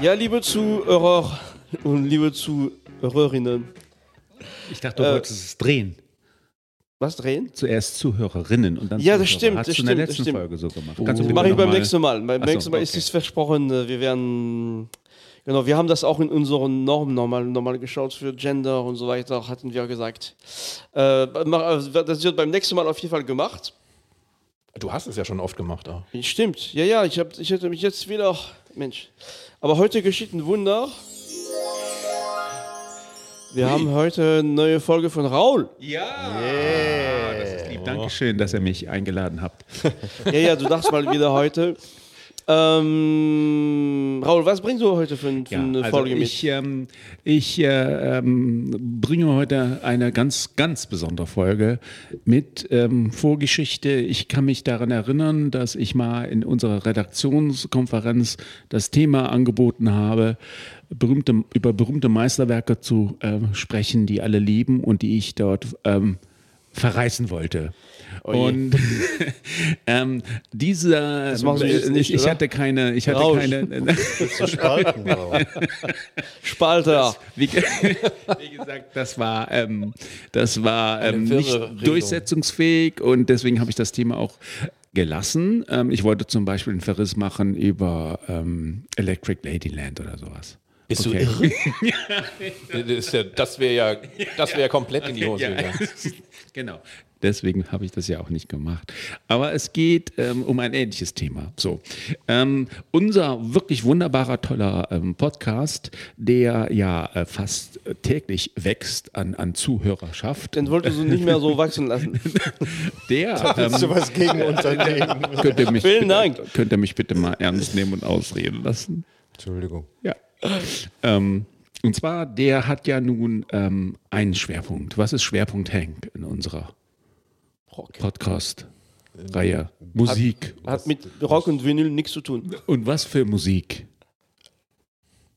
Ja, liebe Zuhörer und liebe Zuhörerinnen. Ich dachte, du Äh, wolltest es drehen. Was drehen? Zuerst Zuhörerinnen und dann Ja, das Zuhörer. stimmt, Hast das du in der stimmt, letzten stimmt. Folge so gemacht. Das Kannst bitte mache ich beim nächsten Mal. Beim Ach so, nächsten Mal ist okay. es versprochen. Wir werden. Genau, wir haben das auch in unseren Normen nochmal, nochmal geschaut für Gender und so weiter, hatten wir gesagt. Äh, äh, das wird beim nächsten Mal auf jeden Fall gemacht. Du hast es ja schon oft gemacht. Auch. Stimmt, ja, ja, ich, hab, ich hätte mich jetzt wieder. Mensch. Aber heute geschieht ein Wunder. Wir haben heute eine neue Folge von Raul. Ja, das ist lieb. Dankeschön, dass ihr mich eingeladen habt. Ja, ja, du darfst mal wieder heute. Ähm, Raul, was bringst du heute für, für Ja, eine also Folge mit? ich, ähm, ich äh, ähm, bringe heute eine ganz, ganz besondere Folge mit ähm, Vorgeschichte. Ich kann mich daran erinnern, dass ich mal in unserer Redaktionskonferenz das Thema angeboten habe, berühmte, über berühmte Meisterwerke zu ähm, sprechen, die alle lieben und die ich dort ähm, verreißen wollte. Oh und ähm, dieser, Das nicht, ich oder? hatte keine, ich hatte Rausch. keine, zu spalten. Spalter. wie, ge- wie gesagt, das war, ähm, das war ähm, nicht Regelung. durchsetzungsfähig und deswegen habe ich das Thema auch gelassen. Ähm, ich wollte zum Beispiel einen Verriss machen über ähm, Electric Ladyland oder sowas. Bist Okay. du irre? das ist ja, das wäre ja, das wäre ja komplett in die Hose Ja, gegangen. genau. Deswegen habe ich das ja auch nicht gemacht. Aber es geht ähm, um ein ähnliches Thema. So, ähm, unser wirklich wunderbarer, toller ähm, Podcast, der ja äh, fast äh, täglich wächst an, an Zuhörerschaft, Den wolltest du nicht mehr so wachsen lassen. der Willst du ähm, was gegen Unternehmen? könnt, ihr mich Vielen bitte, Dank. könnt ihr mich bitte mal ernst nehmen und ausreden lassen. Entschuldigung. Ja. Ähm, und zwar, der hat ja nun ähm, einen Schwerpunkt. Was ist Schwerpunkt Hank in unserer Podcast-Reihe? Musik. Hat mit Rock und Vinyl nichts zu tun. Und was für Musik?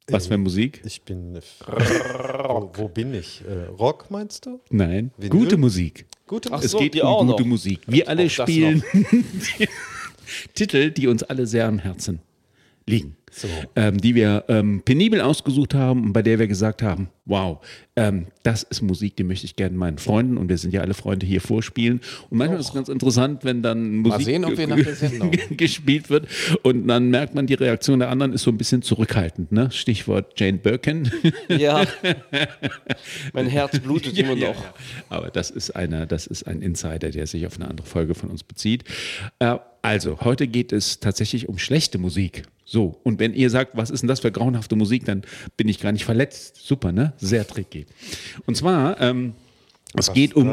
Was für Musik? Ich bin. wo, wo bin ich? Äh, Rock meinst du? Nein, Vinyl? gute Musik. Gute Ach Es so, geht um auch gute noch. Musik. Wir alle spielen Titel, die uns alle sehr am Herzen liegen. So. ähm, die wir ähm, penibel ausgesucht haben und bei der wir gesagt haben, wow, ähm, das ist Musik, die möchte ich gerne meinen Freunden und wir sind ja alle Freunde hier vorspielen. Und manchmal ist es ganz interessant, wenn dann Musik sehen, wir gespielt wird und dann merkt man, die Reaktion der anderen ist so ein bisschen zurückhaltend. Ne? Stichwort Jane Birkin. Ja. mein Herz blutet immer Ja, noch. ja. Aber das ist, einer, das ist ein Insider, der sich auf eine andere Folge von uns bezieht. Äh, also, heute geht es tatsächlich um schlechte Musik. So, und wenn ihr sagt, was ist denn das für grauenhafte Musik, dann bin ich gar nicht verletzt. Super, ne? Sehr tricky. Und zwar, ähm, es Was geht um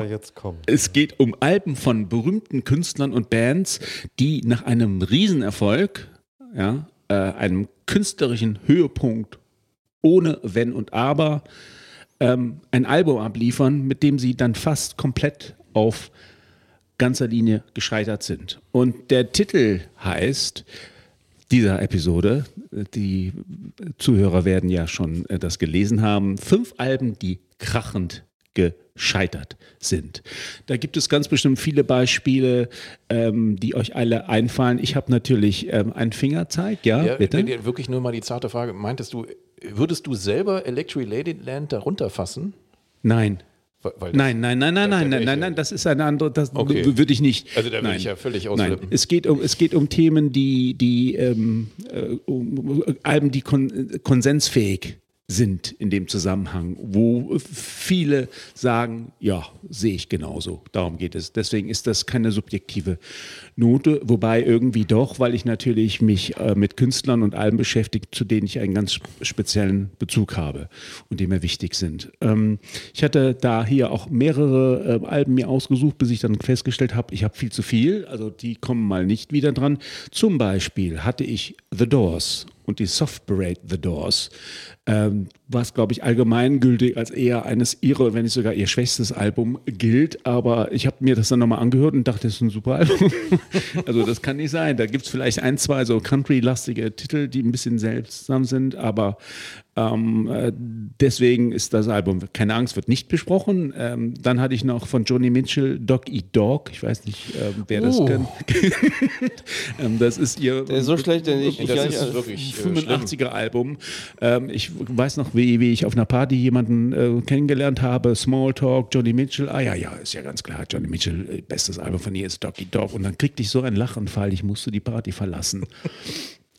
es geht um Alben von berühmten Künstlern und Bands, die nach einem Riesenerfolg, ja, äh, einem künstlerischen Höhepunkt ohne Wenn und Aber, ähm, ein Album abliefern, mit dem sie dann fast komplett auf ganzer Linie gescheitert sind. Und der Titel heißt dieser Episode, die Zuhörer werden ja schon äh, das gelesen haben, fünf Alben, die krachend gescheitert sind. Da gibt es ganz bestimmt viele Beispiele, ähm, die euch alle einfallen. Ich habe natürlich ähm, einen Fingerzeig, ja, Ja, bitte. dir Wirklich nur mal die zarte Frage. Meintest du, würdest du selber Electric Ladyland darunter fassen? Nein. Weil- Nein, nein, nein, nein, nein, nein, nein, nein, das ist eine andere, das Okay. würde ich nicht. Also da würde nein. ich ja völlig Nein, ausflippen. es geht um, es geht um Themen, die, die ähm, äh, um, Alben, die kon konsensfähig sind in dem Zusammenhang, wo viele sagen, ja, sehe ich genauso. Darum geht es. Deswegen ist das keine subjektive Note, wobei irgendwie doch, weil ich natürlich mich äh, mit Künstlern und Alben beschäftige, zu denen ich einen ganz speziellen Bezug habe und die mir wichtig sind. Ähm, ich hatte da hier auch mehrere äh, Alben mir ausgesucht, bis ich dann festgestellt habe, ich habe viel zu viel, also die kommen mal nicht wieder dran. Zum Beispiel hatte ich The Doors und die Soft Parade The Doors. Ähm, was, glaube ich, allgemeingültig als eher eines ihrer, wenn nicht sogar ihr schwächstes Album gilt. Aber ich habe mir das dann nochmal angehört und dachte, das ist ein super Album. also das kann nicht sein. Da gibt es vielleicht ein, zwei so country-lastige Titel, die ein bisschen seltsam sind, aber ähm, äh, deswegen ist das Album, keine Angst, wird nicht besprochen. Ähm, dann hatte ich noch von Johnny Mitchell Dog Eat Dog. Ich weiß nicht, ähm, wer das Uh. kennt. ähm, das ist ihr. Der ist so schlecht, denn ich, Das ist wirklich äh, schlimm. 85er Album. Ähm, ich weiß noch, wie, wie ich auf einer Party jemanden äh, kennengelernt habe. Smalltalk, Johnny Mitchell. Ah ja, ja, ist ja ganz klar. Johnny Mitchell, äh, bestes Album von ihr ist Doggy Dog. Und dann kriegte ich so einen Lachenfall, ich musste die Party verlassen.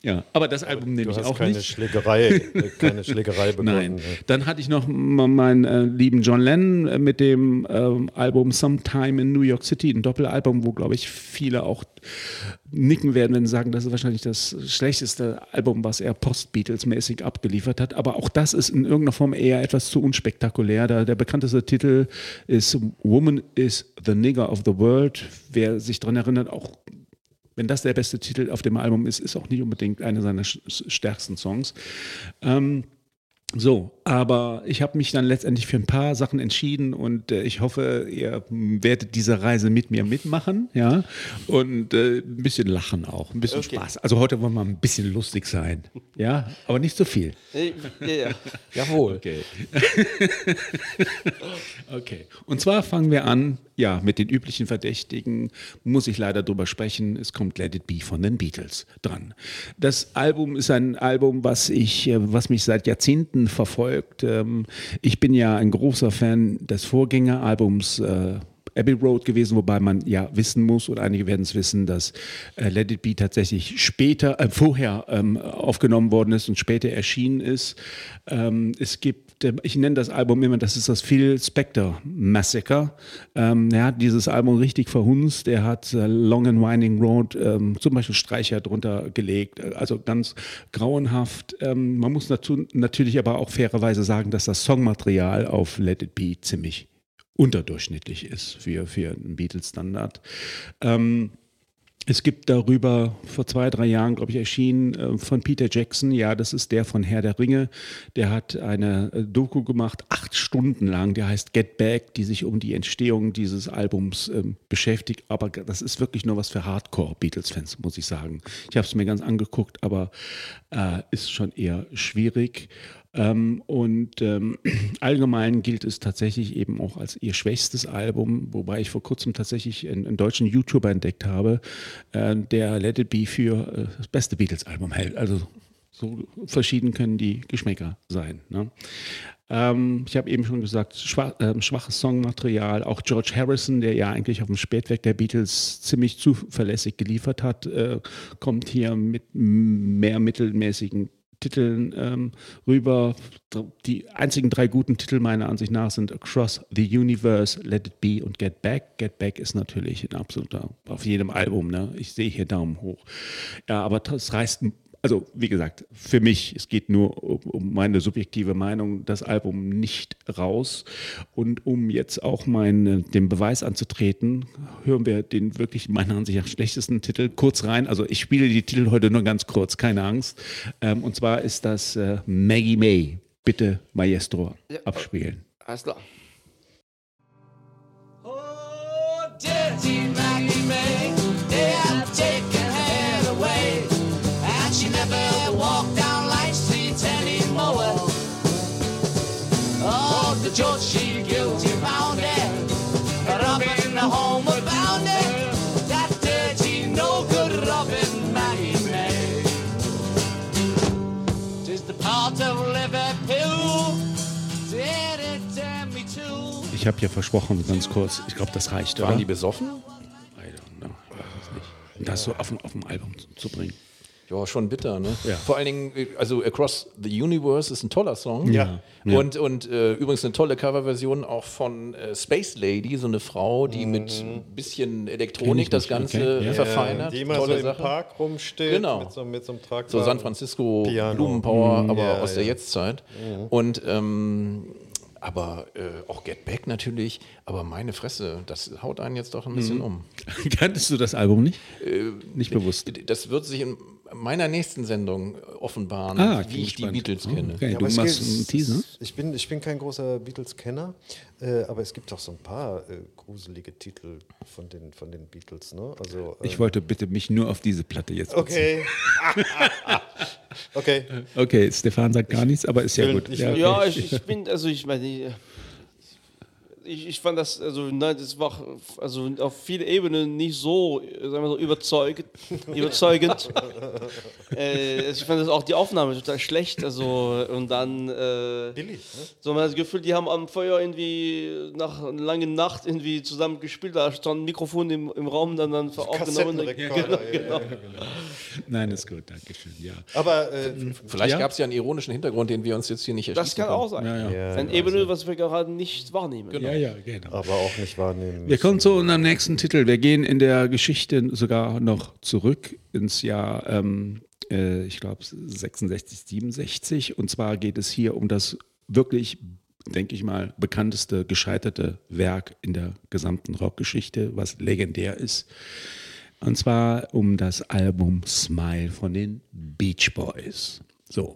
Ja, aber das Album nehme ich auch keine nicht. Schlägerei, keine Schlägerei begonnen. Nein. Dann hatte ich noch meinen äh, lieben John Lennon äh, mit dem ähm, Album Sometime in New York City, ein Doppelalbum, wo, glaube ich, viele auch nicken werden, wenn sie sagen, das ist wahrscheinlich das schlechteste Album, was er Post-Beatles-mäßig abgeliefert hat. Aber auch das ist in irgendeiner Form eher etwas zu unspektakulär. Da der bekannteste Titel ist Woman is the Nigger of the World. Wer sich daran erinnert, auch wenn das der beste Titel auf dem Album ist, ist auch nicht unbedingt einer seiner stärksten Songs. Ähm, so, aber ich habe mich dann letztendlich für ein paar Sachen entschieden und äh, ich hoffe, ihr werdet diese Reise mit mir mitmachen, ja, und äh, ein bisschen lachen auch, ein bisschen Okay. Spaß. Also heute wollen wir ein bisschen lustig sein, ja, aber nicht so viel. Ja, ja. Jawohl. Okay. okay. Und zwar fangen wir an, ja, mit den üblichen Verdächtigen, muss ich leider drüber sprechen. Es kommt Let It Be von den Beatles dran. Das Album ist ein Album, was ich, äh, was mich seit Jahrzehnten verfolgt. Ähm, Ich bin ja ein großer Fan des Vorgängeralbums. äh, Abbey Road gewesen, wobei man ja wissen muss, und einige werden es wissen, dass äh, Let It Be tatsächlich später, äh, vorher ähm, aufgenommen worden ist und später erschienen ist. Ähm, es gibt, äh, ich nenne das Album immer, das ist das Phil Spector Massacre. Ähm, er hat dieses Album richtig verhunzt. Er hat äh, Long and Winding Road ähm, zum Beispiel Streicher drunter gelegt, also ganz grauenhaft. Ähm, man muss dazu natürlich aber auch fairerweise sagen, dass das Songmaterial auf Let It Be ziemlich unterdurchschnittlich ist für, für einen Beatles-Standard. Ähm, es gibt darüber vor zwei, drei Jahren, glaube ich, erschienen äh, von Peter Jackson. Ja, das ist der von Herr der Ringe. Der hat eine äh, Doku gemacht, acht Stunden lang. Der heißt Get Back, die sich um die Entstehung dieses Albums ähm, beschäftigt. Aber das ist wirklich nur was für Hardcore-Beatles-Fans, muss ich sagen. Ich habe es mir ganz angeguckt, aber äh, ist schon eher schwierig. Ähm, und ähm, allgemein gilt es tatsächlich eben auch als ihr schwächstes Album, wobei ich vor kurzem tatsächlich einen, einen deutschen YouTuber entdeckt habe, äh, der Let It Be für äh, das beste Beatles-Album hält. Also so verschieden können die Geschmäcker sein. Ne? Ähm, ich habe eben schon gesagt, schwach, ähm, schwaches Songmaterial. Auch George Harrison, der ja eigentlich auf dem Spätwerk der Beatles ziemlich zuverlässig geliefert hat, äh, kommt hier mit mehr mittelmäßigen Titeln ähm, rüber. Die einzigen drei guten Titel meiner Ansicht nach sind Across the Universe, Let It Be und Get Back. Get Back ist natürlich ein absoluter, auf jedem Album, ne? Ich sehe hier Daumen hoch. Ja, aber das reißt, also wie gesagt, für mich, es geht nur um, um meine subjektive Meinung, das Album nicht raus. Und um jetzt auch meinen, den Beweis anzutreten, hören wir den wirklich meiner Ansicht nach schlechtesten Titel kurz rein. Also ich spiele die Titel heute nur ganz kurz, keine Angst. Ähm, und zwar ist das äh, Maggie May. Bitte Maestro abspielen. Alles klar. Oh, dirty Maggie Ich habe ja versprochen, ganz kurz, ich glaube, das reicht, Waren oder? die besoffen? I don't know. Ich weiß es nicht. Und das so auf, dem- auf dem Album zu, zu bringen. Ja, schon bitter, ne? Ja. Vor allen Dingen, äh, also Across the Universe ist ein toller Song. Ja. Ja. Und, und äh, übrigens eine tolle Coverversion auch von äh, Space Lady, so eine Frau, die mit ein bisschen Kenn ich Elektronik das nicht, Ganze okay, ja. verfeinert. Die immer tolle so im Sache. Park rumsteht Genau. mit, so, mit so einem Tragwagen. So San Francisco Piano. Blumenpower, Mhm. aber Ja, aus der ja. Jetztzeit. Und ähm, aber äh, auch Get Back natürlich, aber meine Fresse, das haut einen jetzt doch ein Mhm. bisschen um. Kanntest du das Album nicht? nicht bewusst. Das wird sich in, meiner nächsten Sendung offenbaren, Ah, wie ich die gespannt. Beatles Oh, kenne. okay. Ja, du machst gibt- einen Teaser? Ich bin, ich bin kein großer Beatles-Kenner, äh, aber es gibt auch so ein paar äh, gruselige Titel von den, von den Beatles. Ne? Also, Ich ähm, wollte bitte mich nur auf diese Platte jetzt beziehen. Okay. okay. Okay, Stefan sagt gar nichts, aber ist ja gut. ich Ja, Ja, ich, ich bin, also ich meine, ich, ich fand das, also nein, das war also auf vielen Ebenen nicht so, sagen wir so, überzeugend. überzeugend. äh, also ich fand das auch die Aufnahme total schlecht, also und dann äh, Billig, ne? so man hat das Gefühl, die haben am Feuer irgendwie nach einer langen Nacht irgendwie zusammen gespielt, da stand ein Mikrofon im, im Raum, dann dann aufgenommen. Kassettenrekorder, ja, ja, genau. Nein, ist gut, danke schön. Ja. Aber äh, Vielleicht Ja. gab es ja einen ironischen Hintergrund, den wir uns jetzt hier nicht erschließen Das kann auch sein. Ja, ja. Ja, Ein Ebene, was wir gerade nicht wahrnehmen. ja, ja, genau. aber auch nicht wahrnehmen. Wir kommen zu unserem nächsten Titel. Wir gehen in der Geschichte sogar noch zurück ins Jahr, ähm, äh, ich glaube, 66, 67. Und zwar geht es hier um das wirklich, denke ich mal, bekannteste gescheiterte Werk in der gesamten Rockgeschichte, was legendär ist. Und zwar um das Album Smile von den Beach Boys. So.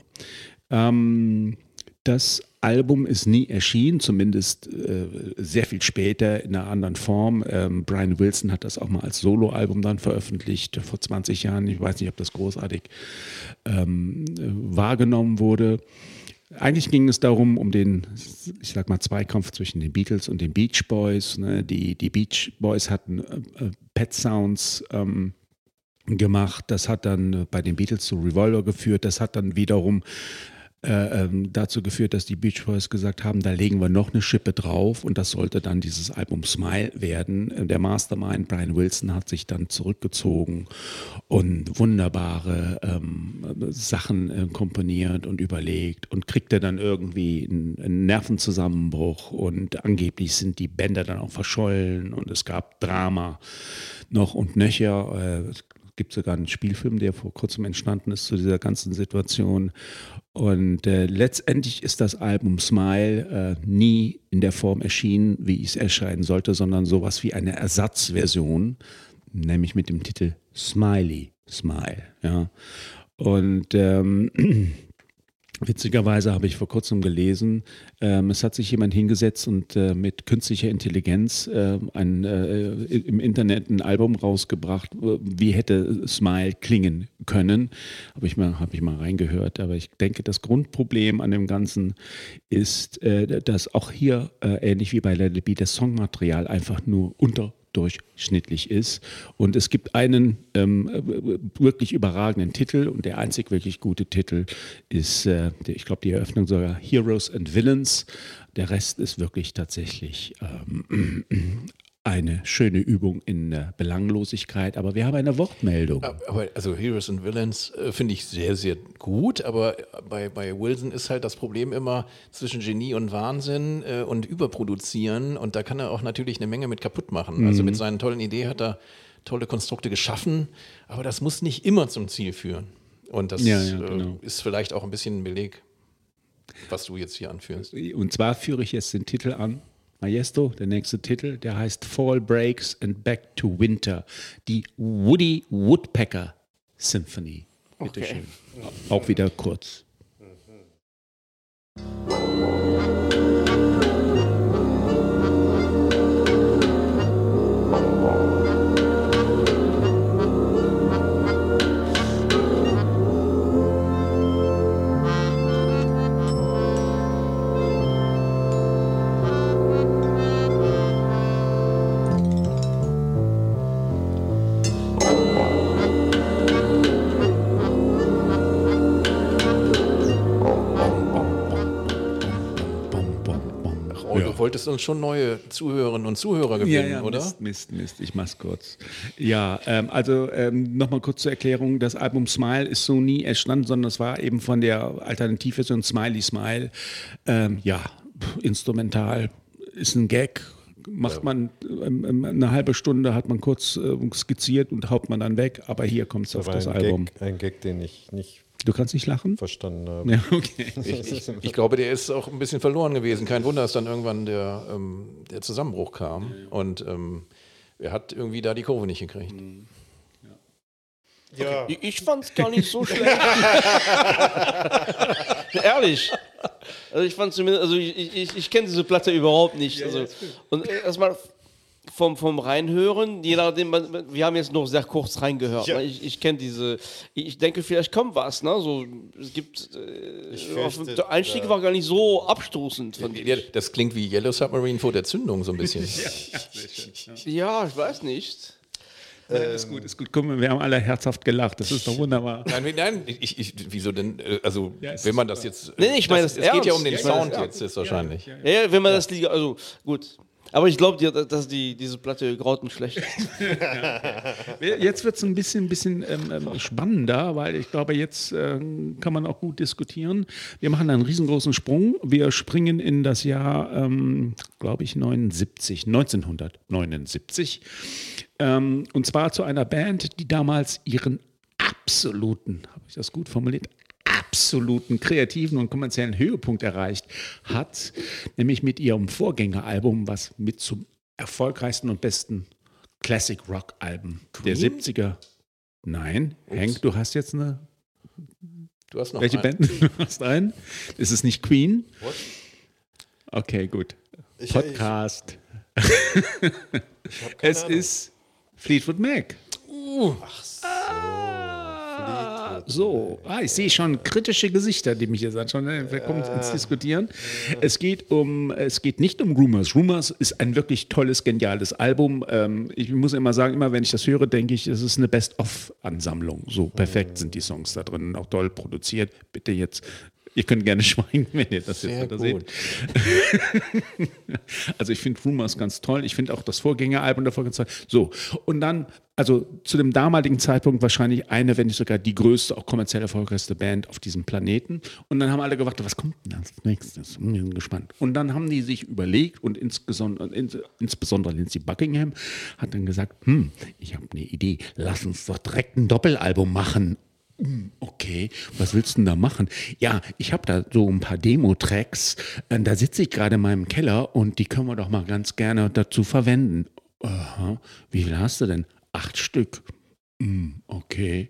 Ähm, das Album ist nie erschienen, zumindest äh, sehr viel später in einer anderen Form. Ähm, Brian Wilson hat das auch mal als Soloalbum dann veröffentlicht vor 20 Jahren. Ich weiß nicht, ob das großartig ähm, äh, wahrgenommen wurde. Eigentlich ging es darum, um den, ich sag mal, Zweikampf zwischen den Beatles und den Beach Boys. Ne? Die, die Beach Boys hatten äh, äh, Pet Sounds ähm, gemacht. Das hat dann äh, bei den Beatles zu Revolver geführt. Das hat dann wiederum äh, ähm, dazu geführt, dass die Beach Boys gesagt haben, da legen wir noch eine Schippe drauf und das sollte dann dieses Album Smile werden. Äh, Der Mastermind Brian Wilson hat sich dann zurückgezogen und wunderbare ähm, Sachen äh, komponiert und überlegt und kriegte dann irgendwie einen, Nervenzusammenbruch und angeblich sind die Bänder dann auch verschollen und es gab Drama noch und nöcher. Äh, gibt sogar einen Spielfilm, der vor kurzem entstanden ist zu dieser ganzen Situation. Und äh, letztendlich ist das Album Smile äh, nie in der Form erschienen, wie es erscheinen sollte, sondern sowas wie eine Ersatzversion, nämlich mit dem Titel Smiley Smile. Ja. Und ähm, Witzigerweise habe ich vor kurzem gelesen, ähm, es hat sich jemand hingesetzt und äh, mit künstlicher Intelligenz äh, ein, äh, im Internet ein Album rausgebracht, äh, wie hätte Smile klingen können. Habe ich, mal- habe ich mal reingehört. Aber ich denke, das Grundproblem an dem Ganzen ist, äh, dass auch hier, äh, ähnlich wie bei It Be, das Songmaterial einfach nur unter durchschnittlich ist. Und es gibt einen ähm, äh, wirklich überragenden Titel und der einzig wirklich gute Titel ist, äh, der, ich glaube, die Eröffnung sogar Heroes and Villains. Der Rest ist wirklich tatsächlich ähm, eine schöne Übung in der Belanglosigkeit. Aber wir haben eine Wortmeldung. Aber also Heroes and Villains äh, finde ich sehr, sehr gut, aber bei, bei Wilson ist halt das Problem immer zwischen Genie und Wahnsinn äh, und Überproduzieren und da kann er auch natürlich eine Menge mit kaputt machen. Also mit seinen tollen Ideen hat er tolle Konstrukte geschaffen, aber das muss nicht immer zum Ziel führen. Und das Ja, ja, genau. äh, ist vielleicht auch ein bisschen ein Beleg, was du jetzt hier anführst. Und zwar führe ich jetzt den Titel an. Majesto, der nächste Titel, der heißt Fall Breaks and Back to Winter. Die Woody Woodpecker Symphony. Bitte Okay. schön. Auch wieder kurz. Bom, wolltest uns schon neue Zuhörerinnen und Zuhörer gewinnen, oder? Mist, Mist, Mist, ich mach's kurz. Ja, ähm, also ähm, nochmal kurz zur Erklärung, das Album Smile ist so nie entstanden, sondern es war eben von der Alternativversion Smiley Smile. Ähm, ja, pff, instrumental, ist ein Gag, macht man ähm, ähm, eine halbe Stunde, hat man kurz äh, skizziert und haut man dann weg, aber hier kommt es auf das ein Album. Gag, ein Gag, den ich nicht Du kannst nicht lachen? verstanden habe. Ja, okay. Ich, ich, ich glaube, der ist auch ein bisschen verloren gewesen. Kein Wunder, dass dann irgendwann der, ähm, der Zusammenbruch kam. Und ähm, er hat irgendwie da die Kurve nicht gekriegt. Ja. Ich, ich fand es gar nicht so schlecht. Ehrlich. Also ich fand zumindest, also ich, ich, ich, ich kenne diese Platte überhaupt nicht. also, und äh, erstmal vom, vom Reinhören, je nachdem, man, wir haben jetzt noch sehr kurz reingehört. Ja. Ne? Ich, ich kenne diese, ich denke, vielleicht kommt was. Ne? So, es gibt, äh, fürchte, der Einstieg war gar nicht so abstoßend. Fand Ja, ich. das klingt wie Yellow Submarine vor der Zündung so ein bisschen. Ja, ich weiß nicht. ist gut, ist gut. Guck mal, wir haben alle herzhaft gelacht. Das ist doch wunderbar. Nein, nein, ich, ich, wieso denn? äh, Also, Ja, wenn man das jetzt. Nee, nee, ich meine das, das Es geht ja um den Ja, Sound das jetzt, ist wahrscheinlich. Ja, ja, wenn man das Liga, also gut. Aber ich glaube dir, dass die, diese Platte grautenschlecht ist. Jetzt wird es ein bisschen, bisschen ähm, ähm, spannender, weil ich glaube, jetzt ähm, kann man auch gut diskutieren. Wir machen einen riesengroßen Sprung. Wir springen in das Jahr, ähm, glaube ich, 79, 1979. Ähm, und zwar zu einer Band, die damals ihren absoluten, habe ich das gut formuliert, absoluten kreativen und kommerziellen Höhepunkt erreicht hat, nämlich mit ihrem Vorgängeralbum, was mit zum erfolgreichsten und besten Classic Rock Alben der 70er. Nein, Hank, du hast jetzt eine. Du hast noch Welche einen. Band? Du hast einen? Ist es nicht Queen? Okay, gut. Ich- Podcast. Ich keine Es Ahnung. ist Fleetwood Mac. So, ah, ich sehe schon kritische Gesichter, die mich jetzt anschauen. Ne? Wir kommen ins Diskutieren. Es geht um, es geht nicht um Rumors. Rumors ist ein wirklich tolles, geniales Album. Ähm, ich muss immer sagen, immer wenn ich das höre, denke ich, es ist eine Best-of-Ansammlung. So perfekt sind die Songs da drin, auch toll produziert. Bitte jetzt. Ihr könnt gerne schweigen, wenn ihr das jetzt Sehr wieder seht. gut. Also ich finde Rumors ganz toll. Ich finde auch das Vorgängeralbum davor ganz toll. So, und dann, also zu dem damaligen Zeitpunkt wahrscheinlich eine, wenn nicht sogar die größte, auch kommerziell erfolgreichste Band auf diesem Planeten. Und dann haben alle gewartet, was kommt denn als nächstes? Hm, Ich bin gespannt. Und dann haben die sich überlegt und insbesondere, ins, insbesondere Lindsey Buckingham hat dann gesagt, hm, ich habe eine Idee, lass uns doch direkt ein Doppelalbum machen. Hm, Okay, was willst du denn da machen? Ja, ich habe da so ein paar Demo-Tracks. äh, Da sitze ich gerade in meinem Keller und die können wir doch mal ganz gerne dazu verwenden. Aha, wie viel hast du denn? Acht Stück. Hm, Okay.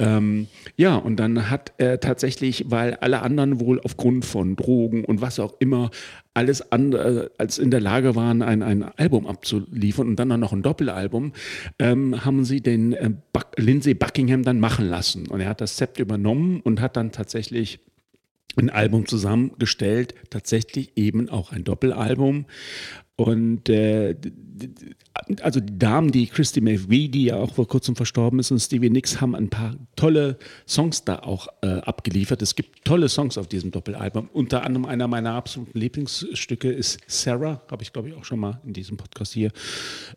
Ähm, ja, und dann hat er tatsächlich, weil alle anderen wohl aufgrund von Drogen und was auch immer alles andere als in der Lage waren, ein, ein Album abzuliefern und dann noch ein Doppelalbum, ähm, haben sie den äh, Buck, Lindsay Buckingham dann machen lassen. Und er hat das Zept übernommen und hat dann tatsächlich ein Album zusammengestellt, tatsächlich eben auch ein Doppelalbum. Und äh, also die Damen, die Christy McVie, die ja auch vor kurzem verstorben ist, und Stevie Nicks haben ein paar tolle Songs da auch äh, abgeliefert. Es gibt tolle Songs auf diesem Doppelalbum. Unter anderem einer meiner absoluten Lieblingsstücke ist Sarah, habe ich glaube ich auch schon mal in diesem Podcast hier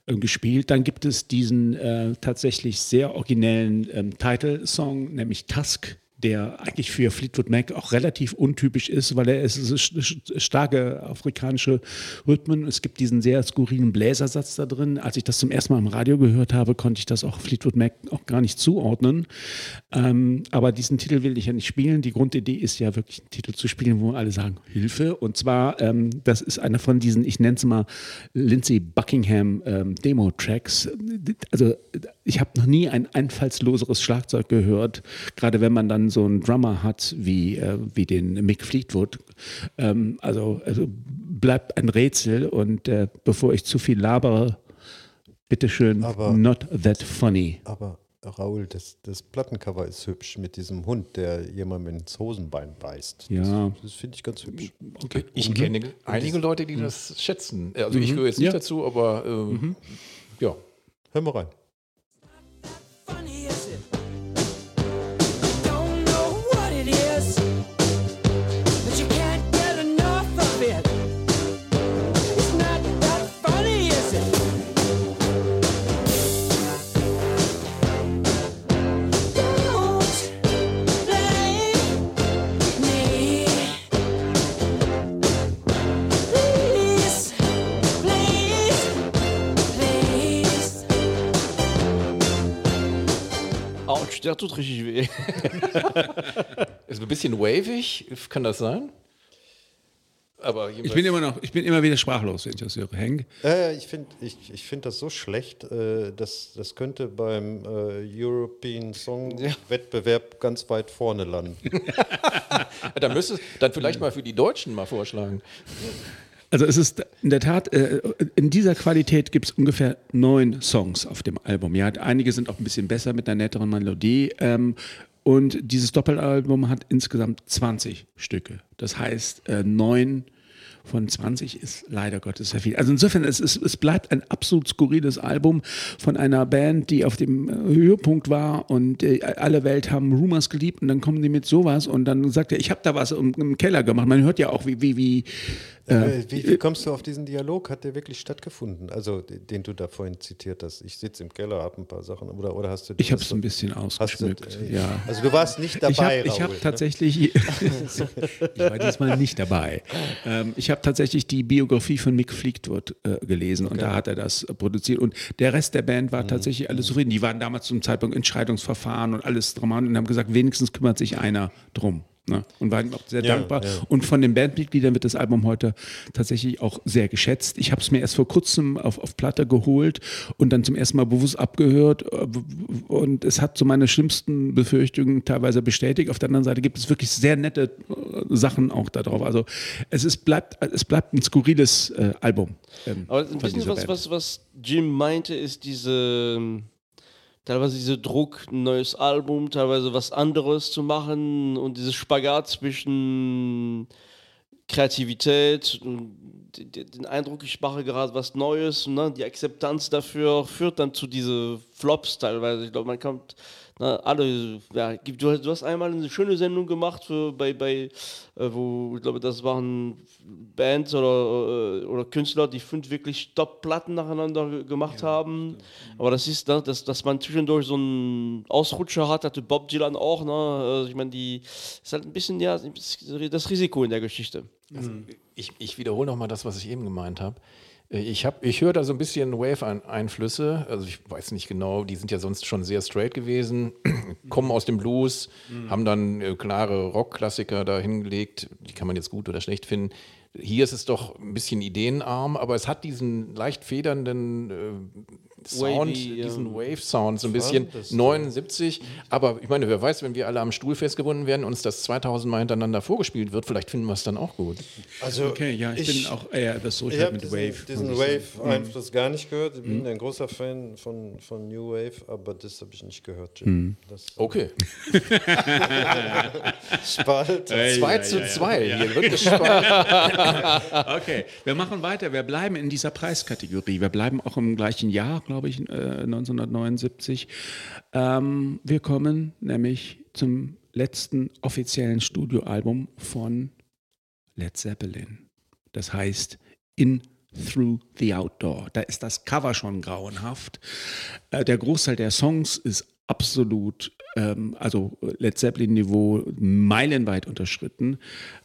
äh, gespielt. Dann gibt es diesen äh, tatsächlich sehr originellen ähm, Title-Song, nämlich Tusk der eigentlich für Fleetwood Mac auch relativ untypisch ist, weil er ist st- st- starke afrikanische Rhythmen. Es gibt diesen sehr skurrilen Bläsersatz da drin. Als ich das zum ersten Mal im Radio gehört habe, konnte ich das auch Fleetwood Mac auch gar nicht zuordnen. Ähm, aber diesen Titel will ich ja nicht spielen. Die Grundidee ist ja wirklich einen Titel zu spielen, wo alle sagen Hilfe. Und zwar, ähm, das ist einer von diesen, ich nenne es mal Lindsay Buckingham ähm, Demo-Tracks. Also ich habe noch nie ein einfallsloseres Schlagzeug gehört, gerade wenn man dann so einen Drummer hat wie, äh, wie den Mick Fleetwood. Ähm, also, also bleibt ein Rätsel und äh, bevor ich zu viel labere, bitteschön, Aber- not that funny. Aber Raoul, das, das Plattencover ist hübsch mit diesem Hund, der jemandem ins Hosenbein beißt. Ja. Das, das finde ich ganz hübsch. Okay. Ich kenne einige Leute, die das schätzen. Also ich gehöre jetzt nicht Ja. dazu, aber äh, ja. Hör mal rein. Der tut richtig weh. Ist ein bisschen wavig, kann das sein? Aber Ich bin immer noch, ich bin immer wieder sprachlos, wenn ich das höre. Henk? Äh, ich finde ich, ich find das so schlecht, äh, dass das könnte beim äh, European Song Wettbewerb ganz weit vorne landen. dann müsstest dann vielleicht mal für die Deutschen mal vorschlagen. Also es ist in der Tat, äh, in dieser Qualität gibt es ungefähr neun Songs auf dem Album. Ja, einige sind auch ein bisschen besser mit einer netteren Melodie. Ähm, und dieses Doppelalbum hat insgesamt 20 Stücke. Das heißt, äh, neun von 20 ist leider Gottes sehr viel. Also insofern, es, ist, es bleibt ein absolut skurriles Album von einer Band, die auf dem äh, Höhepunkt war und äh, alle Welt haben Rumors geliebt und dann kommen die mit sowas und dann sagt er, ich habe da was im, im Keller gemacht. Man hört ja auch, wie, wie, wie Äh, wie, wie kommst du auf diesen Dialog? Hat der wirklich stattgefunden? Also, den du da vorhin zitiert hast. Ich sitze im Keller, habe ein paar Sachen. Oder, oder hast du ich habe es ein bisschen hast du, ausgeschmückt. äh, ja. Also, du warst nicht Ich dabei. habe ich hab Raoul, ne? tatsächlich, ich war diesmal nicht dabei. Ähm, ich habe tatsächlich die Biografie von Mick Fleetwood äh, gelesen und da hat er das äh, produziert. Und der Rest der Band Mhm. war tatsächlich alle zufrieden. Die waren damals zum Zeitpunkt Entscheidungsverfahren und alles drum und haben gesagt, wenigstens kümmert sich einer drum. Ne? Und waren auch sehr Ja, dankbar. ja. Und von den Bandmitgliedern wird das Album heute tatsächlich auch sehr geschätzt. Ich habe es mir erst vor kurzem auf, auf Platte geholt und dann zum ersten Mal bewusst abgehört. äh, Und es hat so meine schlimmsten Befürchtungen teilweise bestätigt. Auf der anderen Seite gibt es wirklich sehr nette äh, Sachen auch da drauf. Also es ist, bleibt, es bleibt ein skurriles äh, Album. ähm, Aber ein bisschen was, Band. was, was Jim meinte, ist diese, ähm, teilweise dieser Druck, ein neues Album, teilweise was anderes zu machen und dieses Spagat zwischen Kreativität und den Eindruck, ich mache gerade was Neues, ne? die Akzeptanz dafür führt dann zu diese Flops teilweise. Ich glaube, man kommt, ne, alle, ja, du, hast- du hast einmal eine schöne Sendung gemacht für, bei, bei äh, wo, ich glaube, das waren Bands oder, äh, oder Künstler, die fünf wirklich Top-Platten nacheinander ge- gemacht haben. Aber das ist, ne, dass, dass man zwischendurch so einen Ausrutscher hat, hatte Bob Dylan auch. Ne? Also ich meine, die ist halt ein bisschen ja, das Risiko in der Geschichte. Ich, ich wiederhole nochmal das, was ich eben gemeint habe. Ich, hab, ich höre da so ein bisschen Wave-Einflüsse. Also ich weiß nicht genau, die sind ja sonst schon sehr straight gewesen, kommen aus dem Blues, haben dann äh, klare Rock-Klassiker da hingelegt. Die kann man jetzt gut oder schlecht finden. Hier ist es doch ein bisschen ideenarm, aber es hat diesen leicht federnden äh, Sound, Wavy, ja. diesen Wave-Sound, so ein bisschen das- 79. Aber ich meine, wer weiß, wenn wir alle am Stuhl festgebunden werden, uns das 2000 Mal hintereinander vorgespielt wird, vielleicht finden wir es dann auch gut. Also, Okay, ja, ich, bin auch eher das so Ich halt habe mit diesen, Wave. diesen ich. Wave-Einfluss gar nicht gehört. Ich Mhm. bin ein großer Fan von, von New Wave, aber das habe ich nicht gehört. Mhm. Jim. Das Okay. Spalt. 2 zu 2. Hier wird gespart. Okay, wir machen weiter. Wir bleiben in dieser Preiskategorie. Wir bleiben auch im gleichen Jahr, glaube ich, äh, 1979. Ähm, wir kommen nämlich zum letzten offiziellen Studioalbum von Led Zeppelin. Das heißt In Through the Outdoor. Da ist das Cover schon grauenhaft. Äh, der Großteil der Songs ist absolut, ähm, also Led Zeppelin-Niveau meilenweit unterschritten.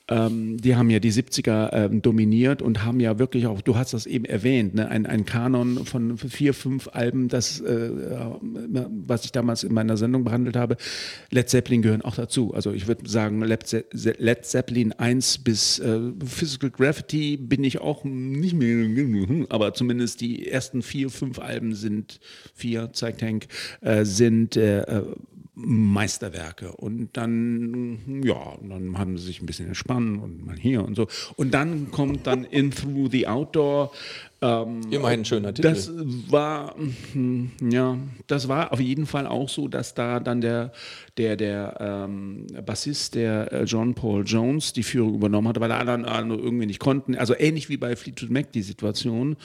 Ähm, die haben ja die 70er ähm, dominiert und haben ja wirklich auch, du hast das eben erwähnt, ne, ein, ein Kanon von vier, fünf Alben, das, äh, was ich damals in meiner Sendung behandelt habe. Led Zeppelin gehören auch dazu. Also ich würde sagen, Led, Ze Led Zeppelin 1 bis äh, Physical Gravity bin ich auch nicht mehr, aber zumindest die ersten vier, fünf Alben sind, vier, zeigt Hank, äh, sind äh, äh, Meisterwerke. Und dann, ja, dann haben sie sich ein bisschen entspannen und mal hier und so. Und dann kommt dann In Through the Outdoor. Ähm, Immerhin ein schöner Titel. das war, hm, ja, das war auf jeden Fall auch so, dass da dann der, der, der ähm, Bassist, der äh, John Paul Jones, die Führung übernommen hatte, weil alle anderen andere irgendwie nicht konnten. Also ähnlich wie bei Fleetwood Mac die Situation.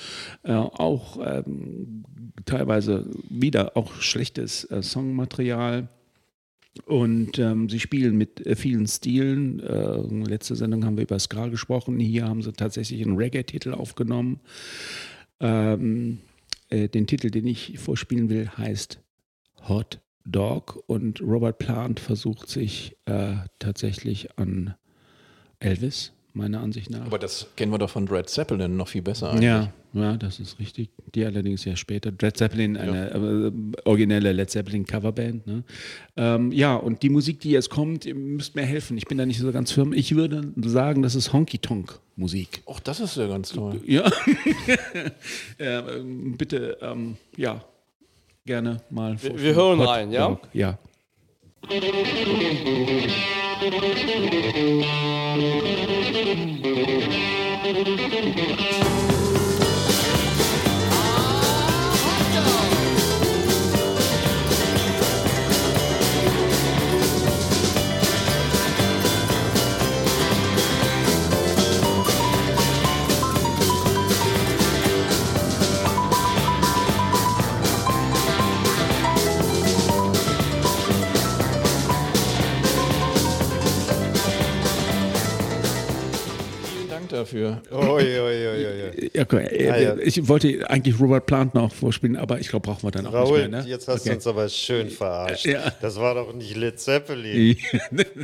Äh, auch ähm, teilweise wieder auch schlechtes äh, Songmaterial. Und ähm, sie spielen mit äh, vielen Stilen. Äh, letzte Sendung haben wir über Ska gesprochen. Hier haben sie tatsächlich einen Reggae-Titel aufgenommen. Ähm, äh, den Titel, den ich vorspielen will, heißt Hot Dog. Und Robert Plant versucht sich äh, tatsächlich an Elvis meiner Ansicht nach. Aber das kennen wir doch von Red Zeppelin noch viel besser. eigentlich. Ja, ja, das ist richtig. Die allerdings ja später. Led Zeppelin, eine äh, originelle Led Zeppelin Coverband. Ne? Ähm, ja, und die Musik, die jetzt kommt, ihr müsst mir helfen. Ich bin da nicht so ganz firm. Ich würde sagen, das ist Honky Tonk Musik. Ach, das ist ja ganz toll. Ja, ja ähm, bitte, ähm, ja, gerne mal. Wir- wir hören rein, ja? Ja. Vielen Dank dafür. Oi, oi, oi. Ja, okay. äh, Ah, ja. Ich wollte eigentlich Robert Plant noch vorspielen, aber ich glaube, brauchen wir dann auch Raoul, nicht mehr. Ne? jetzt hast du Okay. uns aber schön verarscht. Ja. Das war doch nicht Led Zeppelin.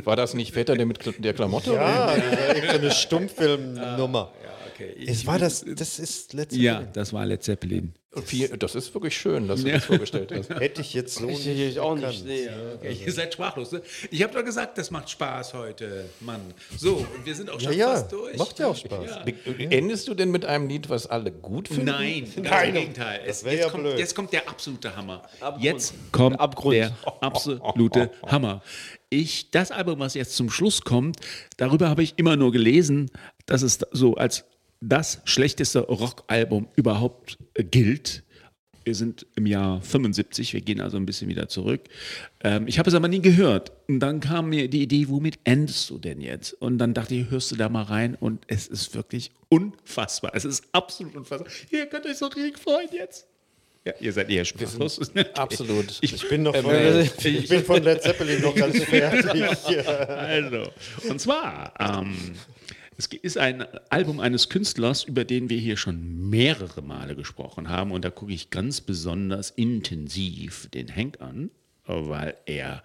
War das nicht Vetter der mit der Klamotte? Ja, das war echt so eine Stummfilmnummer. Okay. Es war das, das ist Led Zeppelin. Ja, das war Led Zeppelin. Viel, das ist wirklich schön, dass du das vorgestellt hast. Hätte ich jetzt so Ich, nicht ich auch nicht. Nee. Okay, ihr seid sprachlos. Ne? Ich habe doch gesagt, das macht Spaß heute, Mann. So, und wir sind auch Ja, schon ja, fast durch. macht ja auch Spaß. Ja. Endest du denn mit einem Lied, was alle gut finden? Nein, ganz im Gegenteil. Es, jetzt, ja kommt, blöd. jetzt kommt der absolute Hammer. Abgrund. Jetzt kommt Abgrund. der absolute Hammer. Ich, das Album, was jetzt zum Schluss kommt, darüber habe ich immer nur gelesen, dass es so als das schlechteste Rockalbum überhaupt äh, gilt. Wir sind im Jahr 75, wir gehen also ein bisschen wieder zurück. Ähm, ich habe es aber nie gehört. Und dann kam mir die Idee, womit endest du denn jetzt? Und dann dachte ich, hörst du da mal rein und es ist wirklich unfassbar. Es ist absolut unfassbar. Ihr könnt euch so richtig freuen jetzt. Ja, ihr seid eher sprachlos. Absolut. Ich, Ich bin noch von, äh, ich bin von Led Zeppelin noch ganz fertig. also, und zwar, ähm, es ist ein Album eines Künstlers, über den wir hier schon mehrere Male gesprochen haben. Und da gucke ich ganz besonders intensiv den Hank an, weil er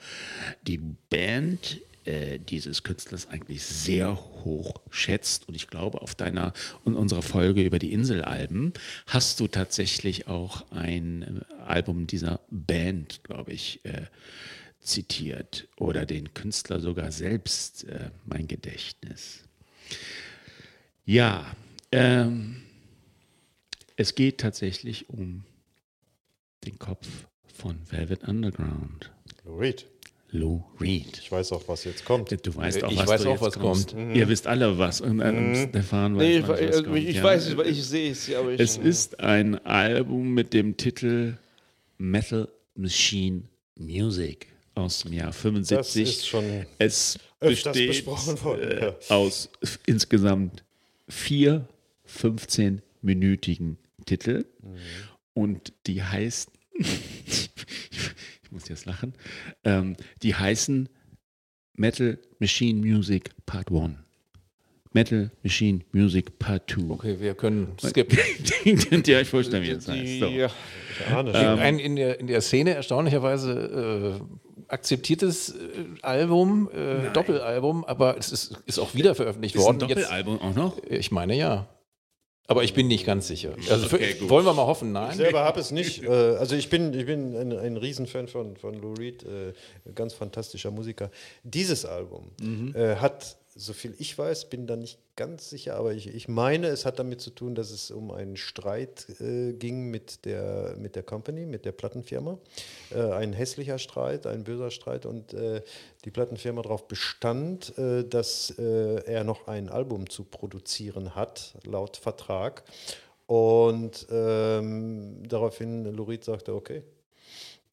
die Band äh, dieses Künstlers eigentlich sehr hoch schätzt. Und ich glaube, auf deiner und unserer Folge über die Inselalben hast du tatsächlich auch ein äh, Album dieser Band, glaube ich, äh, zitiert oder den Künstler sogar selbst, äh, mein Gedächtnis. Ja, ähm, es geht tatsächlich um den Kopf von Velvet Underground, Lou Reed, Lou Reed. ich weiß auch, was jetzt kommt. Du weißt auch, Ich was weiß du auch, jetzt was kommst. kommt. Ihr wisst alle was. Und, äh, Stefan weiß Nee, ich, nicht, was also, kommt. ich Ja. weiß es, weil ich sehe es, aber ich. Es ist ein Album mit dem Titel Metal Machine Music aus dem Jahr 75. Das ist schon Es besteht worden, äh, ja. aus insgesamt vier 15-minütigen Titeln Mhm. und die heißen, ich muss jetzt lachen, ähm, die heißen Metal Machine Music Part 1, Metal Machine Music Part 2. Okay, wir können skippen. Den könnt ihr euch vorstellen, wie das heißt. So. ja, ich ahne schon. Ein in der, in der Szene erstaunlicherweise äh, akzeptiertes äh, Album, äh, Doppelalbum, aber es ist, ist auch wieder veröffentlicht Ist ein worden. Jetzt, Doppelalbum auch noch? ich meine ja. Aber ich bin nicht ganz sicher. Also für, Okay, wollen wir mal hoffen, nein? Ich selber habe es nicht. Äh, also ich bin, ich bin ein, ein Riesenfan von, von Lou Reed, äh, ganz fantastischer Musiker. Dieses Album äh, hat, so viel ich weiß, bin da nicht ganz sicher, aber ich, ich meine, es hat damit zu tun, dass es um einen Streit äh, ging mit der, mit der Company, mit der Plattenfirma. Äh, ein hässlicher Streit, ein böser Streit und äh, die Plattenfirma darauf bestand, äh, dass äh, er noch ein Album zu produzieren hat, laut Vertrag. Und ähm, daraufhin Lorit sagte, okay,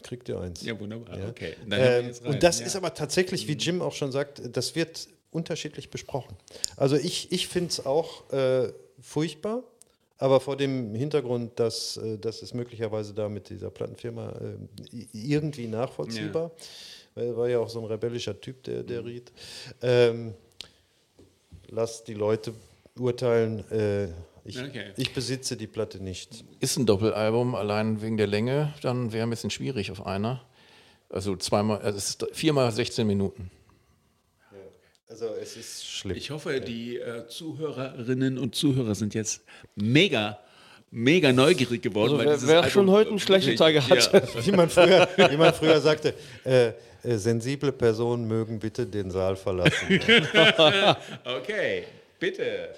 kriegt ihr eins. Ja, wunderbar. Ja. Okay. Ähm, und das Ja. ist aber tatsächlich, wie Jim auch schon sagt, das wird unterschiedlich besprochen. Also ich, ich finde es auch äh, furchtbar, aber vor dem Hintergrund, dass, äh, dass es möglicherweise da mit dieser Plattenfirma äh, irgendwie nachvollziehbar, weil er war ja auch so ein rebellischer Typ, der, der Ried. Ähm, lass die Leute urteilen. Äh, ich, Okay. ich besitze die Platte nicht. Ist ein Doppelalbum, allein wegen der Länge, dann wäre ein bisschen schwierig auf einer. Also zweimal, also es ist viermal 16 Minuten. Also es ist schlimm. Ich hoffe, die äh, Zuhörerinnen und Zuhörer sind jetzt mega, mega neugierig geworden. Also weil wer- wer Album schon heute einen schlechten Tag hatte. Ja. wie, man früher, wie man früher sagte, äh, äh, sensible Personen mögen bitte den Saal verlassen. Okay, bitte.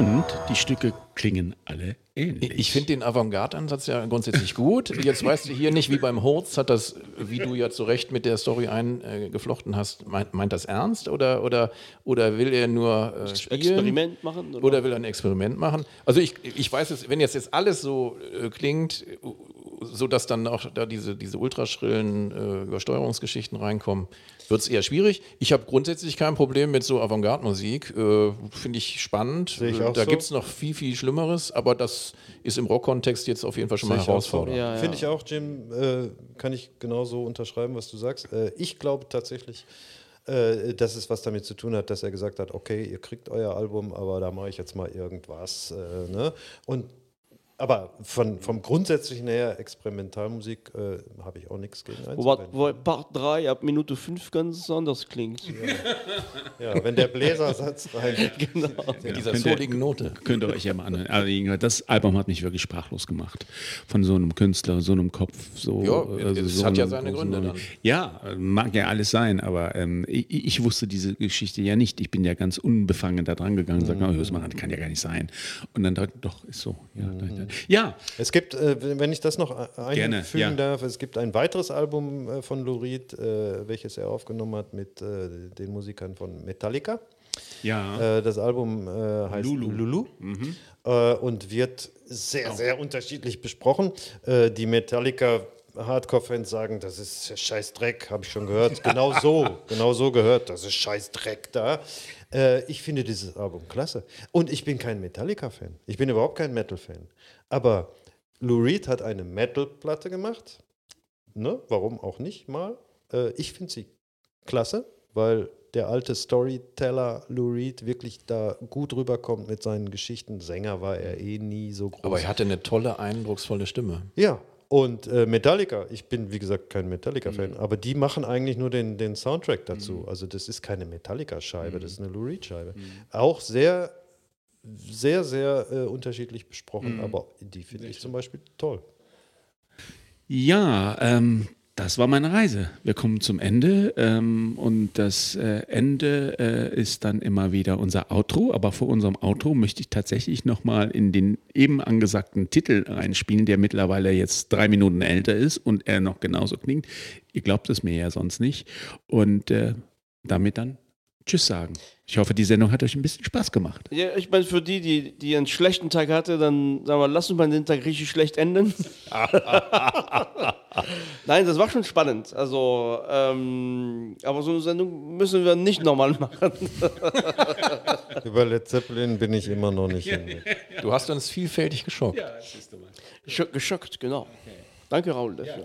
Und die Stücke klingen alle ähnlich. Ich finde den Avantgarde-Ansatz ja grundsätzlich gut. Jetzt weißt du hier nicht, wie beim Horz hat das, wie du ja zu Recht mit der Story eingeflochten hast, meint, meint das ernst oder, oder, oder will er nur äh, spielen? Experiment machen? Oder? Oder will er ein Experiment machen? Also ich, ich weiß es, wenn jetzt, jetzt alles so äh, klingt, äh, so dass dann auch da diese, diese ultraschrillen äh, Übersteuerungsgeschichten reinkommen, wird es eher schwierig. Ich habe grundsätzlich kein Problem mit so Avantgarde-Musik. Äh, Finde ich spannend. Ich Äh, auch da so. gibt es noch viel, viel Schlimmeres, aber das ist im Rock-Kontext jetzt auf jeden Fall schon mal auch so. herausfordernd. Ja, ja. Finde ich auch, Jim, äh, kann ich genauso unterschreiben, was du sagst. Äh, ich glaube tatsächlich, äh, dass es was damit zu tun hat, dass er gesagt hat, okay, ihr kriegt euer Album, aber da mache ich jetzt mal irgendwas. Äh, ne? Und aber von, vom Grundsätzlichen her, Experimentalmusik, äh, habe ich auch nichts gegen Wobei, Part 3 ab Minute 5 ganz anders klingt. Ja, wenn der Bläsersatz rein. genau. Mit dieser soligen Note. Könnt ihr euch ja mal anhören. Also, das Album hat mich wirklich sprachlos gemacht. Von so einem Künstler, so einem Kopf. So, Ja, es so hat ja seine Gründe dann. Ja, mag ja alles sein, aber ähm, ich, ich wusste diese Geschichte ja nicht. Ich bin ja ganz unbefangen da dran gegangen und sagte, oh, hör's mal an, kann ja gar nicht sein. Und dann dachte ich, doch, ist so. Ja, Mhm. Ja Es gibt, äh, wenn ich das noch ein- Gerne, einfügen ja. darf, es gibt ein weiteres Album äh, von Lou Reed, äh, welches er aufgenommen hat mit den Musikern von Metallica. ja. Das Album heißt Lulu. Lulu, äh, und wird sehr, sehr unterschiedlich besprochen. Die Metallica Hardcore-Fans sagen, das ist scheiß Dreck, habe ich schon gehört. Genau so, genau so gehört, das ist scheiß Dreck da. Äh, ich finde dieses Album klasse. Und ich bin kein Metallica-Fan. Ich bin überhaupt kein Metal-Fan. Aber Lou Reed hat eine Metal-Platte gemacht. Ne? Warum auch nicht mal? Äh, ich finde sie klasse, weil der alte Storyteller Lou Reed wirklich da gut rüberkommt mit seinen Geschichten. Sänger war er eh nie so groß. Aber er hatte eine tolle, eindrucksvolle Stimme. ja, und äh, Metallica, ich bin wie gesagt kein Metallica-Fan, aber die machen eigentlich nur den, den Soundtrack dazu. Also das ist keine Metallica-Scheibe, das ist eine Lou Reed-Scheibe. Auch sehr, sehr, sehr äh, unterschiedlich besprochen, aber die finde ich zum Beispiel toll. Ja, ähm, das war meine Reise. Wir kommen zum Ende ähm, und das äh, Ende äh, ist dann immer wieder unser Outro. Aber vor unserem Outro möchte ich tatsächlich nochmal in den eben angesagten Titel reinspielen, der mittlerweile jetzt drei Minuten älter ist und er noch genauso klingt. Ihr glaubt es mir ja sonst nicht. Und äh, damit dann Tschüss sagen. Ich hoffe, die Sendung hat euch ein bisschen Spaß gemacht. Ja, ich meine, für die, die, die einen schlechten Tag hatte, dann sagen wir, lass uns mal den Tag richtig schlecht enden. Nein, das war schon spannend. Also, ähm, aber so eine Sendung müssen wir nicht nochmal machen. Über Led Zeppelin bin ich immer noch nicht hin. Du hast uns vielfältig geschockt. Scho- Geschockt, genau. Danke, Raul, dafür.